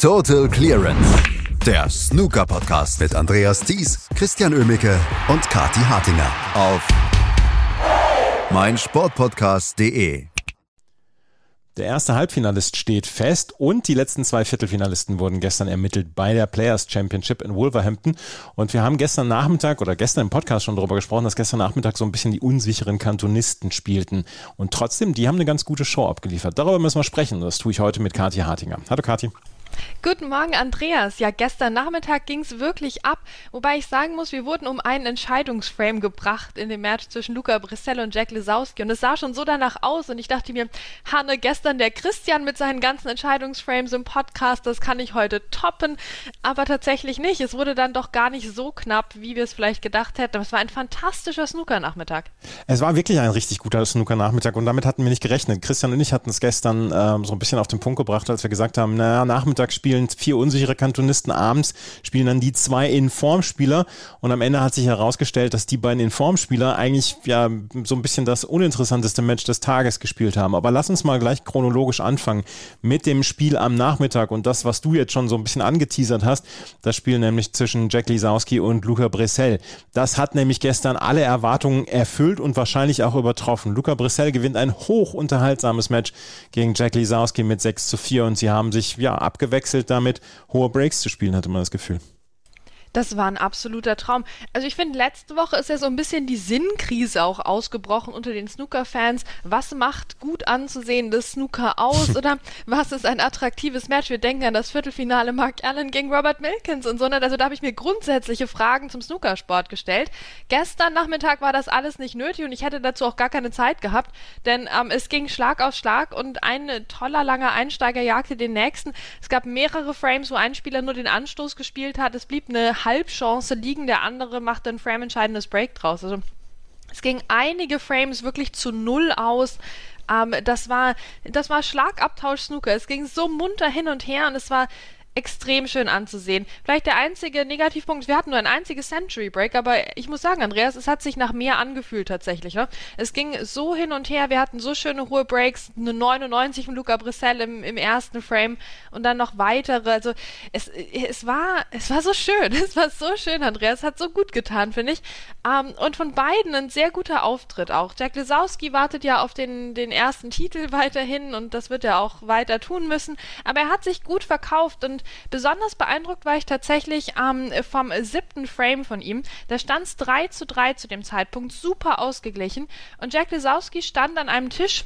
Total Clearance. Der Snooker-Podcast mit Andreas Thies, Christian Ömicke und Kati Hartinger auf meinsportpodcast.de. Der erste Halbfinalist steht fest und die letzten zwei Viertelfinalisten wurden gestern ermittelt bei der Players Championship in Wolverhampton. Und wir haben gestern Nachmittag oder gestern im Podcast schon darüber gesprochen, dass gestern Nachmittag so ein bisschen die unsicheren Kantonisten spielten. Und trotzdem, die haben eine ganz gute Show abgeliefert. Darüber müssen wir sprechen. Das tue ich heute mit Kathi Hartinger. Hallo Kathi. Guten Morgen, Andreas. Ja, gestern Nachmittag ging es wirklich ab, wobei ich sagen muss, wir wurden um einen Entscheidungsframe gebracht in dem Match zwischen Luca Brissell und Jack Lesowski und es sah schon so danach aus und ich dachte mir, Hanne, gestern der Christian mit seinen ganzen Entscheidungsframes im Podcast, das kann ich heute toppen, aber tatsächlich nicht. Es wurde dann doch gar nicht so knapp, wie wir es vielleicht gedacht hätten. Es war ein fantastischer Snooker-Nachmittag. Es war wirklich ein richtig guter Snooker-Nachmittag und damit hatten wir nicht gerechnet. Christian und ich hatten es gestern ähm, so ein bisschen auf den Punkt gebracht, als wir gesagt haben, naja, Nachmittag Samstag spielen vier unsichere Kantonisten, abends spielen dann die zwei Informspieler und am Ende hat sich herausgestellt, dass die beiden Informspieler eigentlich ja so ein bisschen das uninteressanteste Match des Tages gespielt haben. Aber lass uns mal gleich chronologisch anfangen mit dem Spiel am Nachmittag und das, was du jetzt schon so ein bisschen angeteasert hast, das Spiel nämlich zwischen Jack Lisowski und Luca Bressel. Das hat nämlich gestern alle Erwartungen erfüllt und wahrscheinlich auch übertroffen. Luca Bressel gewinnt ein hoch unterhaltsames Match gegen Jack Lisowski mit 6 zu 4 und sie haben sich ja abgewechselt gewechselt damit, hohe Breaks zu spielen, hatte man das Gefühl. Das war ein absoluter Traum. Also ich finde, letzte Woche ist ja so ein bisschen die Sinnkrise auch ausgebrochen unter den Snooker-Fans. Was macht gut anzusehendes Snooker aus oder was ist ein attraktives Match? Wir denken an das Viertelfinale Mark Allen gegen Robert Milkins und so. Ne? Also da habe ich mir grundsätzliche Fragen zum Snookersport gestellt. Gestern Nachmittag war das alles nicht nötig und ich hätte dazu auch gar keine Zeit gehabt, denn ähm, es ging Schlag auf Schlag und ein toller langer Einsteiger jagte den nächsten. Es gab mehrere Frames, wo ein Spieler nur den Anstoß gespielt hat. Es blieb eine Halbchance liegen, der andere macht ein frameentscheidendes Break draus. Also es ging einige Frames wirklich zu null aus. Ähm, das war, das war Schlagabtausch-Snooker. Es ging so munter hin und her und es war extrem schön anzusehen. Vielleicht der einzige Negativpunkt, wir hatten nur ein einziges Century Break, aber ich muss sagen, Andreas, es hat sich nach mehr angefühlt tatsächlich. Ne? Es ging so hin und her, wir hatten so schöne hohe Breaks, eine 99 von Luca Brissell im, im ersten Frame und dann noch weitere. Also es, es, war, es war so schön, es war so schön, Andreas, hat so gut getan, finde ich. Ähm, und von beiden ein sehr guter Auftritt auch. Jack Lesowski wartet ja auf den, den ersten Titel weiterhin und das wird er auch weiter tun müssen, aber er hat sich gut verkauft und besonders beeindruckt war ich tatsächlich ähm, vom siebten Frame von ihm. Da stand es 3 zu 3 zu dem Zeitpunkt, super ausgeglichen. Und Jack Lesowski stand an einem Tisch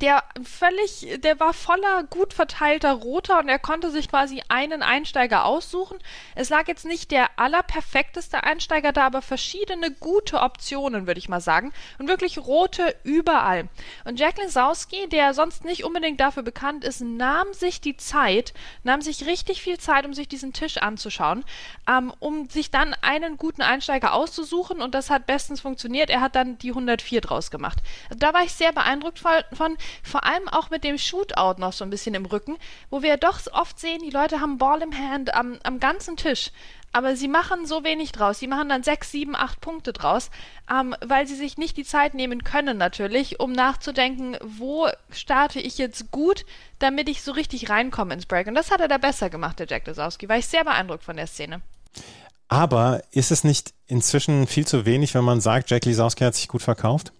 der völlig, der war voller gut verteilter Roter und er konnte sich quasi einen Einsteiger aussuchen. Es lag jetzt nicht der allerperfekteste Einsteiger da, aber verschiedene gute Optionen, würde ich mal sagen. Und wirklich Rote überall. Und Jack Lesowski, der sonst nicht unbedingt dafür bekannt ist, nahm sich die Zeit, nahm sich richtig viel Zeit, um sich diesen Tisch anzuschauen, ähm, um sich dann einen guten Einsteiger auszusuchen und das hat bestens funktioniert. Er hat dann die 104 draus gemacht. Da war ich sehr beeindruckt von vor allem auch mit dem Shootout noch so ein bisschen im Rücken, wo wir doch oft sehen, die Leute haben Ball im Hand am, am ganzen Tisch. Aber sie machen so wenig draus. Sie machen dann sechs, sieben, acht Punkte draus, ähm, weil sie sich nicht die Zeit nehmen können, natürlich, um nachzudenken, wo starte ich jetzt gut, damit ich so richtig reinkomme ins Break. Und das hat er da besser gemacht, der Jack Desowski. War ich sehr beeindruckt von der Szene. Aber ist es nicht inzwischen viel zu wenig, wenn man sagt, Jack Lisowski hat sich gut verkauft?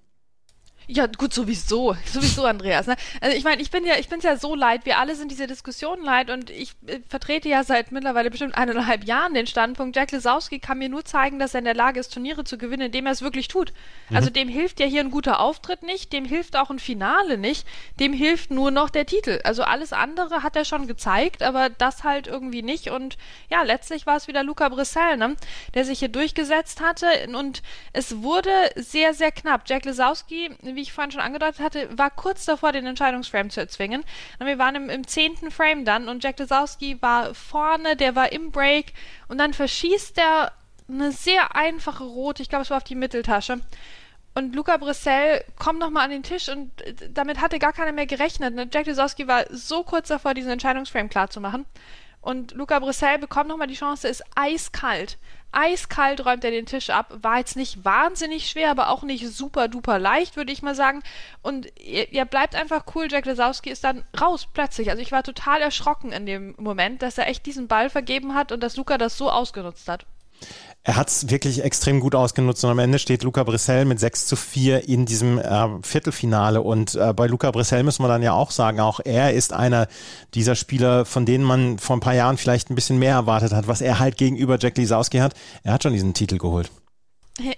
Ja, gut, sowieso. Sowieso, Andreas. Ne? Also ich meine, ich bin ja, ich bin's ja so leid, wir alle sind diese Diskussion leid und ich äh, vertrete ja seit mittlerweile bestimmt eineinhalb Jahren den Standpunkt, Jack Lesowski kann mir nur zeigen, dass er in der Lage ist, Turniere zu gewinnen, indem er es wirklich tut. Mhm. Also dem hilft ja hier ein guter Auftritt nicht, dem hilft auch ein Finale nicht, dem hilft nur noch der Titel. Also alles andere hat er schon gezeigt, aber das halt irgendwie nicht und ja, letztlich war es wieder Luca Brissell, ne? der sich hier durchgesetzt hatte und es wurde sehr, sehr knapp. Jack Lesowski, wie ich vorhin schon angedeutet hatte, war kurz davor, den Entscheidungsframe zu erzwingen. Und wir waren im, zehnten Frame dann und Jack Lesowski war vorne, der war im Break und dann verschießt er eine sehr einfache rote, ich glaube, es war auf die Mitteltasche. Und Luca Brissell kommt nochmal an den Tisch und damit hatte gar keiner mehr gerechnet. Ne? Jack Lesowski war so kurz davor, diesen Entscheidungsframe klarzumachen. Und Luca Brissell bekommt nochmal die Chance, ist eiskalt. Eiskalt räumt er den Tisch ab. War jetzt nicht wahnsinnig schwer, aber auch nicht super duper leicht, würde ich mal sagen. Und er, er bleibt einfach cool. Jack Lesowski ist dann raus plötzlich. Also ich war total erschrocken in dem Moment, dass er echt diesen Ball vergeben hat und dass Luca das so ausgenutzt hat. Er hat es wirklich extrem gut ausgenutzt und am Ende steht Luca Brissell mit 6 zu 4 in diesem äh, Viertelfinale. Und äh, bei Luca Brissell müssen wir dann ja auch sagen, auch er ist einer dieser Spieler, von denen man vor ein paar Jahren vielleicht ein bisschen mehr erwartet hat, was er halt gegenüber Jack Lisowski hat. Er hat schon diesen Titel geholt.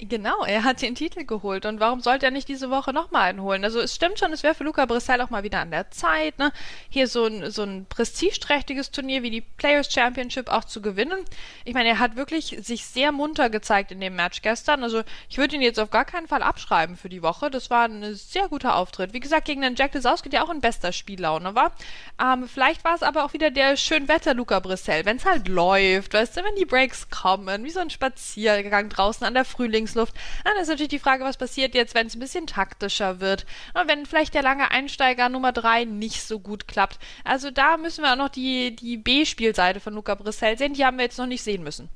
Genau, er hat den Titel geholt und warum sollte er nicht diese Woche nochmal einen holen? Also es stimmt schon, es wäre für Luca Brissell auch mal wieder an der Zeit, ne? hier so ein, so ein prestigeträchtiges Turnier wie die Players Championship auch zu gewinnen. Ich meine, er hat wirklich sich sehr munter gezeigt in dem Match gestern. Also ich würde ihn jetzt auf gar keinen Fall abschreiben für die Woche. Das war ein sehr guter Auftritt. Wie gesagt, gegen den Jack Lesowski, der auch in bester Spiellaune war. Ähm, vielleicht war es aber auch wieder der Schönwetter Luca Brissell, wenn es halt läuft, weißt du, wenn die Breaks kommen, wie so ein Spaziergang draußen an der Früh Frühlingsluft. Dann ist natürlich die Frage, was passiert jetzt, wenn es ein bisschen taktischer wird. Und wenn vielleicht der lange Einsteiger Nummer 3 nicht so gut klappt. Also da müssen wir auch noch die, die B-Spielseite von Luca Brissell sehen. Die haben wir jetzt noch nicht sehen müssen.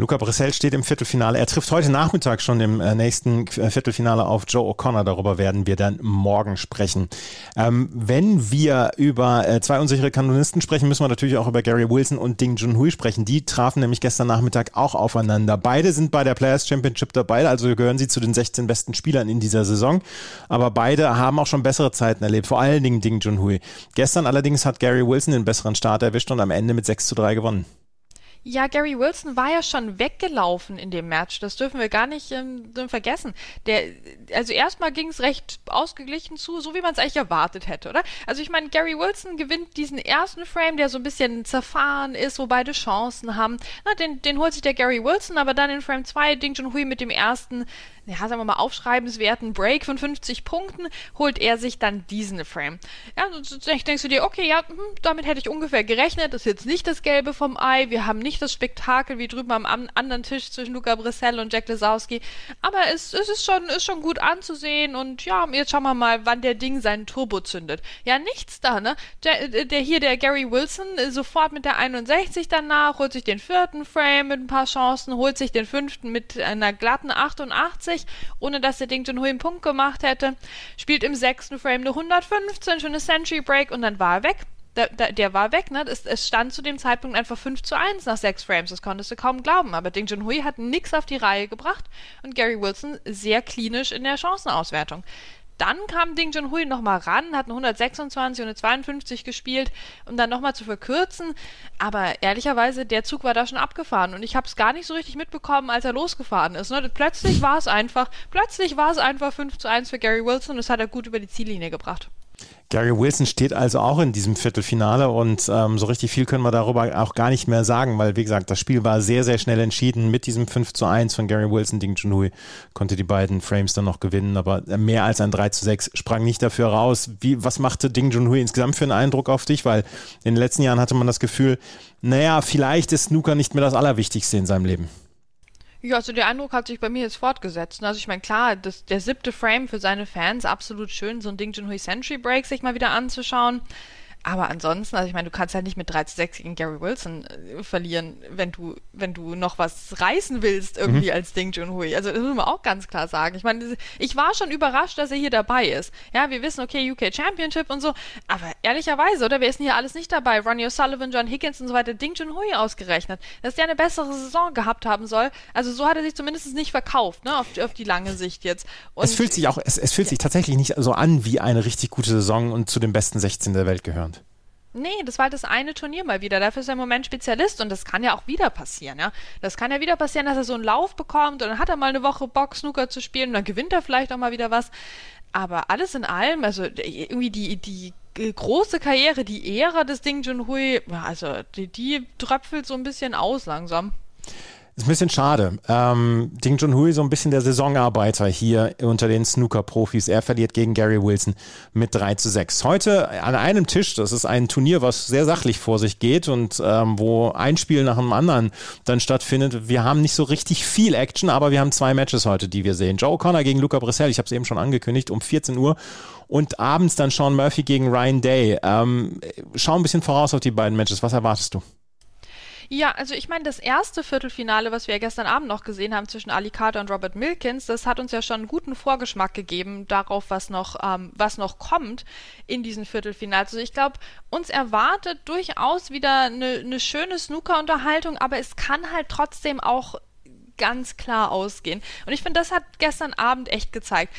Luca Brissell steht im Viertelfinale. Er trifft heute Nachmittag schon im äh, nächsten äh, Viertelfinale auf Joe O'Connor. Darüber werden wir dann morgen sprechen. Ähm, wenn wir über äh, zwei unsichere Kanonisten sprechen, müssen wir natürlich auch über Gary Wilson und Ding Junhui sprechen. Die trafen nämlich gestern Nachmittag auch aufeinander. Beide sind bei der Players Championship dabei, also gehören sie zu den 16 besten Spielern in dieser Saison. Aber beide haben auch schon bessere Zeiten erlebt, vor allen Dingen Ding Junhui. Gestern allerdings hat Gary Wilson den besseren Start erwischt und am Ende mit 6 zu 3 gewonnen. Ja, Gary Wilson war ja schon weggelaufen in dem Match. Das dürfen wir gar nicht ähm, vergessen. Der, also erstmal ging es recht ausgeglichen zu, so wie man es eigentlich erwartet hätte, oder? Also ich meine, Gary Wilson gewinnt diesen ersten Frame, der so ein bisschen zerfahren ist, wo beide Chancen haben. Na, den, den holt sich der Gary Wilson, aber dann in Frame 2 Ding Junhui mit dem ersten ja, sagen wir mal, aufschreibenswerten Break von 50 Punkten, holt er sich dann diesen Frame. Ja, und denkst du dir, okay, ja, hm, damit hätte ich ungefähr gerechnet. Das ist jetzt nicht das Gelbe vom Ei. Wir haben nicht das Spektakel wie drüben am anderen Tisch zwischen Luca Brissell und Jack Lesowski. Aber es, es ist, schon, ist schon gut anzusehen und ja, jetzt schauen wir mal, wann der Ding seinen Turbo zündet. Ja, nichts da, ne? Der, der hier, der Gary Wilson, sofort mit der 61 danach, holt sich den vierten Frame mit ein paar Chancen, holt sich den fünften mit einer glatten 88 30, ohne dass der Ding Junhui einen Punkt gemacht hätte. Spielt im sechsten Frame eine 115, schöne Century Break und dann war er weg. Der, der, der, war weg, ne? Es, es, stand zu dem Zeitpunkt einfach 5 zu 1 nach 6 Frames. Das konntest du kaum glauben. Aber Ding Junhui hat nichts auf die Reihe gebracht und Gary Wilson sehr klinisch in der Chancenauswertung. Dann kam Ding Junhui nochmal ran, hat eine 126 und eine 52 gespielt, um dann nochmal zu verkürzen. Aber ehrlicherweise, der Zug war da schon abgefahren und ich habe es gar nicht so richtig mitbekommen, als er losgefahren ist. Ne? Plötzlich war es einfach, plötzlich war es einfach 5 zu 1 für Gary Wilson und das hat er gut über die Ziellinie gebracht. Gary Wilson steht also auch in diesem Viertelfinale und ähm, so richtig viel können wir darüber auch gar nicht mehr sagen, weil wie gesagt, das Spiel war sehr, sehr schnell entschieden. Mit diesem 5 zu 1 von Gary Wilson, Ding Junhui konnte die beiden Frames dann noch gewinnen, aber mehr als ein 3 zu 6 sprang nicht dafür raus. Wie, was machte Ding Junhui insgesamt für einen Eindruck auf dich? Weil in den letzten Jahren hatte man das Gefühl, naja, vielleicht ist Snooker nicht mehr das Allerwichtigste in seinem Leben. Ja, also der Eindruck hat sich bei mir jetzt fortgesetzt. Also ich meine, klar, das, der siebte Frame für seine Fans, absolut schön, so ein Ding Junhui Century Break sich mal wieder anzuschauen. Aber ansonsten, also ich meine, du kannst ja nicht mit 3 zu 6 gegen Gary Wilson äh, verlieren, wenn du, wenn du noch was reißen willst irgendwie mhm. als Ding Junhui. Also das muss man auch ganz klar sagen. Ich meine, ich war schon überrascht, dass er hier dabei ist. Ja, wir wissen, okay, UK Championship und so, aber ehrlicherweise, oder? Wer ist denn hier alles nicht dabei? Ronnie O'Sullivan, John Higgins und so weiter, Ding Junhui ausgerechnet. Dass der eine bessere Saison gehabt haben soll. Also so hat er sich zumindest nicht verkauft, ne, auf, auf die lange Sicht jetzt. Und es fühlt sich auch, es, es fühlt sich tatsächlich nicht so an wie eine richtig gute Saison und zu den besten 16 der Welt gehören. Nee, das war halt das eine Turnier mal wieder. Dafür ist er im Moment Spezialist und das kann ja auch wieder passieren, ja. Das kann ja wieder passieren, dass er so einen Lauf bekommt und dann hat er mal eine Woche Bock, Snooker zu spielen und dann gewinnt er vielleicht auch mal wieder was. Aber alles in allem, also irgendwie die, die große Karriere, die Ära des Ding Junhui, also die, die tröpfelt so ein bisschen aus langsam. Ist ein bisschen schade. Ähm, Ding Junhui so ein bisschen der Saisonarbeiter hier unter den Snooker-Profis. Er verliert gegen Gary Wilson mit 3 zu 6. Heute an einem Tisch, das ist ein Turnier, was sehr sachlich vor sich geht und ähm, wo ein Spiel nach dem anderen dann stattfindet. Wir haben nicht so richtig viel Action, aber wir haben zwei Matches heute, die wir sehen. Joe Connor gegen Luca Brissell, ich habe es eben schon angekündigt, um 14 Uhr und abends dann Sean Murphy gegen Ryan Day. Ähm, schau ein bisschen voraus auf die beiden Matches. Was erwartest du? Ja, also ich meine, das erste Viertelfinale, was wir ja gestern Abend noch gesehen haben zwischen Ali Carter und Robert Milkins, das hat uns ja schon einen guten Vorgeschmack gegeben darauf, was noch, ähm, was noch kommt in diesen Viertelfinals. Also ich glaube, uns erwartet durchaus wieder eine, eine schöne Snooker-Unterhaltung, aber es kann halt trotzdem auch ganz klar ausgehen. Und ich finde, das hat gestern Abend echt gezeigt.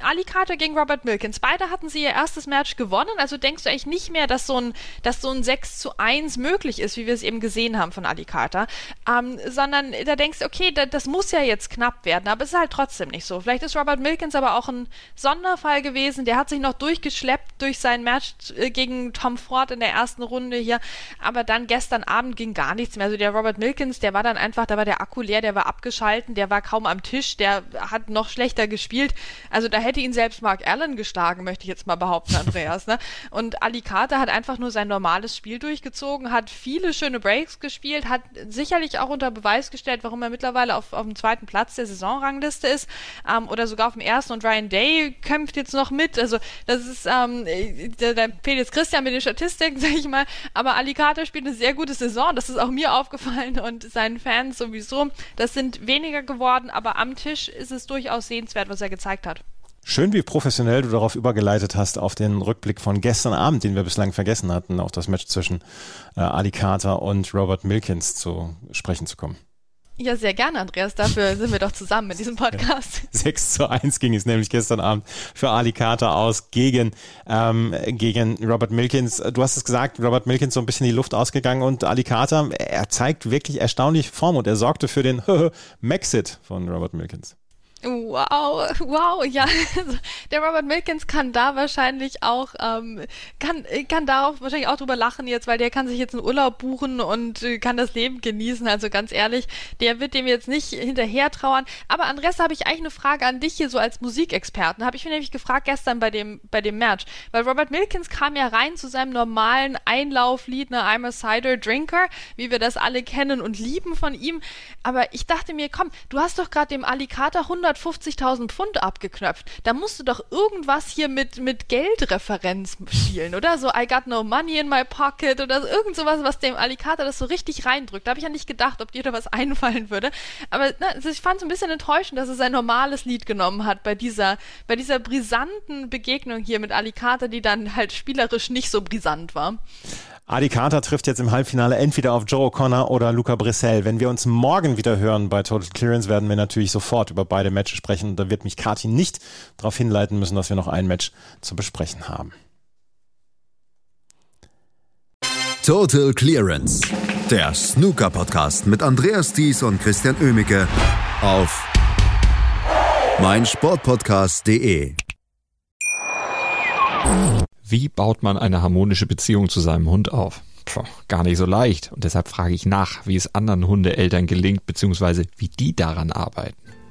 Ali Carter gegen Robert Milkins, beide hatten sie ihr erstes Match gewonnen, also denkst du eigentlich nicht mehr, dass so ein, dass so ein 6 zu 1 möglich ist, wie wir es eben gesehen haben von Ali Carter, ähm, sondern da denkst du, okay, da, das muss ja jetzt knapp werden, aber es ist halt trotzdem nicht so. Vielleicht ist Robert Milkins aber auch ein Sonderfall gewesen, der hat sich noch durchgeschleppt durch sein Match äh, gegen Tom Ford in der ersten Runde hier, aber dann gestern Abend ging gar nichts mehr. Also der Robert Milkins, der war dann einfach, da war der Akku spektakulär, der war abgeschalten, der war kaum am Tisch, der hat noch schlechter gespielt. Also da hätte ihn selbst Mark Allen geschlagen, möchte ich jetzt mal behaupten, Andreas. Ne? Und Ali Carter hat einfach nur sein normales Spiel durchgezogen, hat viele schöne Breaks gespielt, hat sicherlich auch unter Beweis gestellt, warum er mittlerweile auf, auf dem zweiten Platz der Saisonrangliste ist ähm, oder sogar auf dem ersten und Ryan Day kämpft jetzt noch mit. Also das ist, ähm, da, da fehlt jetzt Christian mit den Statistiken, sag ich mal, aber Ali Carter spielt eine sehr gute Saison, das ist auch mir aufgefallen und seinen Fans sowieso. Das sind weniger geworden, aber am Tisch ist es durchaus sehenswert, was er gezeigt hat. Schön, wie professionell du darauf übergeleitet hast, auf den Rückblick von gestern Abend, den wir bislang vergessen hatten, auf das Match zwischen äh, Ali Carter und Robert Milkins zu sprechen zu kommen. Ja, sehr gerne, Andreas. Dafür sind wir doch zusammen in diesem Podcast. 6 zu 1 ging es nämlich gestern Abend für Ali Carter aus gegen, ähm, gegen Robert Milkins. Du hast es gesagt, Robert Milkins so ein bisschen die Luft ausgegangen und Ali Carter, er zeigt wirklich erstaunliche Form und er sorgte für den Maxit von Robert Milkins. Wow, wow, ja. Der Robert Milkins kann da wahrscheinlich auch, ähm, kann, kann da auch wahrscheinlich auch drüber lachen jetzt, weil der kann sich jetzt einen Urlaub buchen und äh, kann das Leben genießen. Also ganz ehrlich, der wird dem jetzt nicht hinterher trauern. Aber Andres, habe ich eigentlich eine Frage an dich hier so als Musikexperten. Habe ich mir nämlich gefragt gestern bei dem, bei dem Match. Weil Robert Milkins kam ja rein zu seinem normalen Einlauflied, ne, I'm a Cider Drinker, wie wir das alle kennen und lieben von ihm. Aber ich dachte mir, komm, du hast doch gerade dem Alicata 100 150.000 Pfund abgeknöpft. Da musst du doch irgendwas hier mit, mit Geldreferenz spielen, oder? So, I got no money in my pocket oder so, irgend sowas, was dem Alicata das so richtig reindrückt. Da habe ich ja nicht gedacht, ob dir da was einfallen würde. Aber na, also ich fand es ein bisschen enttäuschend, dass er sein normales Lied genommen hat bei dieser, bei dieser brisanten Begegnung hier mit Alicata, die dann halt spielerisch nicht so brisant war. Adi Carter trifft jetzt im Halbfinale entweder auf Joe O'Connor oder Luca Brissell. Wenn wir uns morgen wieder hören bei Total Clearance, werden wir natürlich sofort über beide Matches sprechen. Da wird mich Kati nicht darauf hinleiten müssen, dass wir noch ein Match zu besprechen haben. Total Clearance, der Snooker-Podcast mit Andreas Thies und Christian Oemicke auf meinsportpodcast.de. Wie baut man eine harmonische Beziehung zu seinem Hund auf? Puh, gar nicht so leicht. Und deshalb frage ich nach, wie es anderen Hundeeltern gelingt, beziehungsweise wie die daran arbeiten.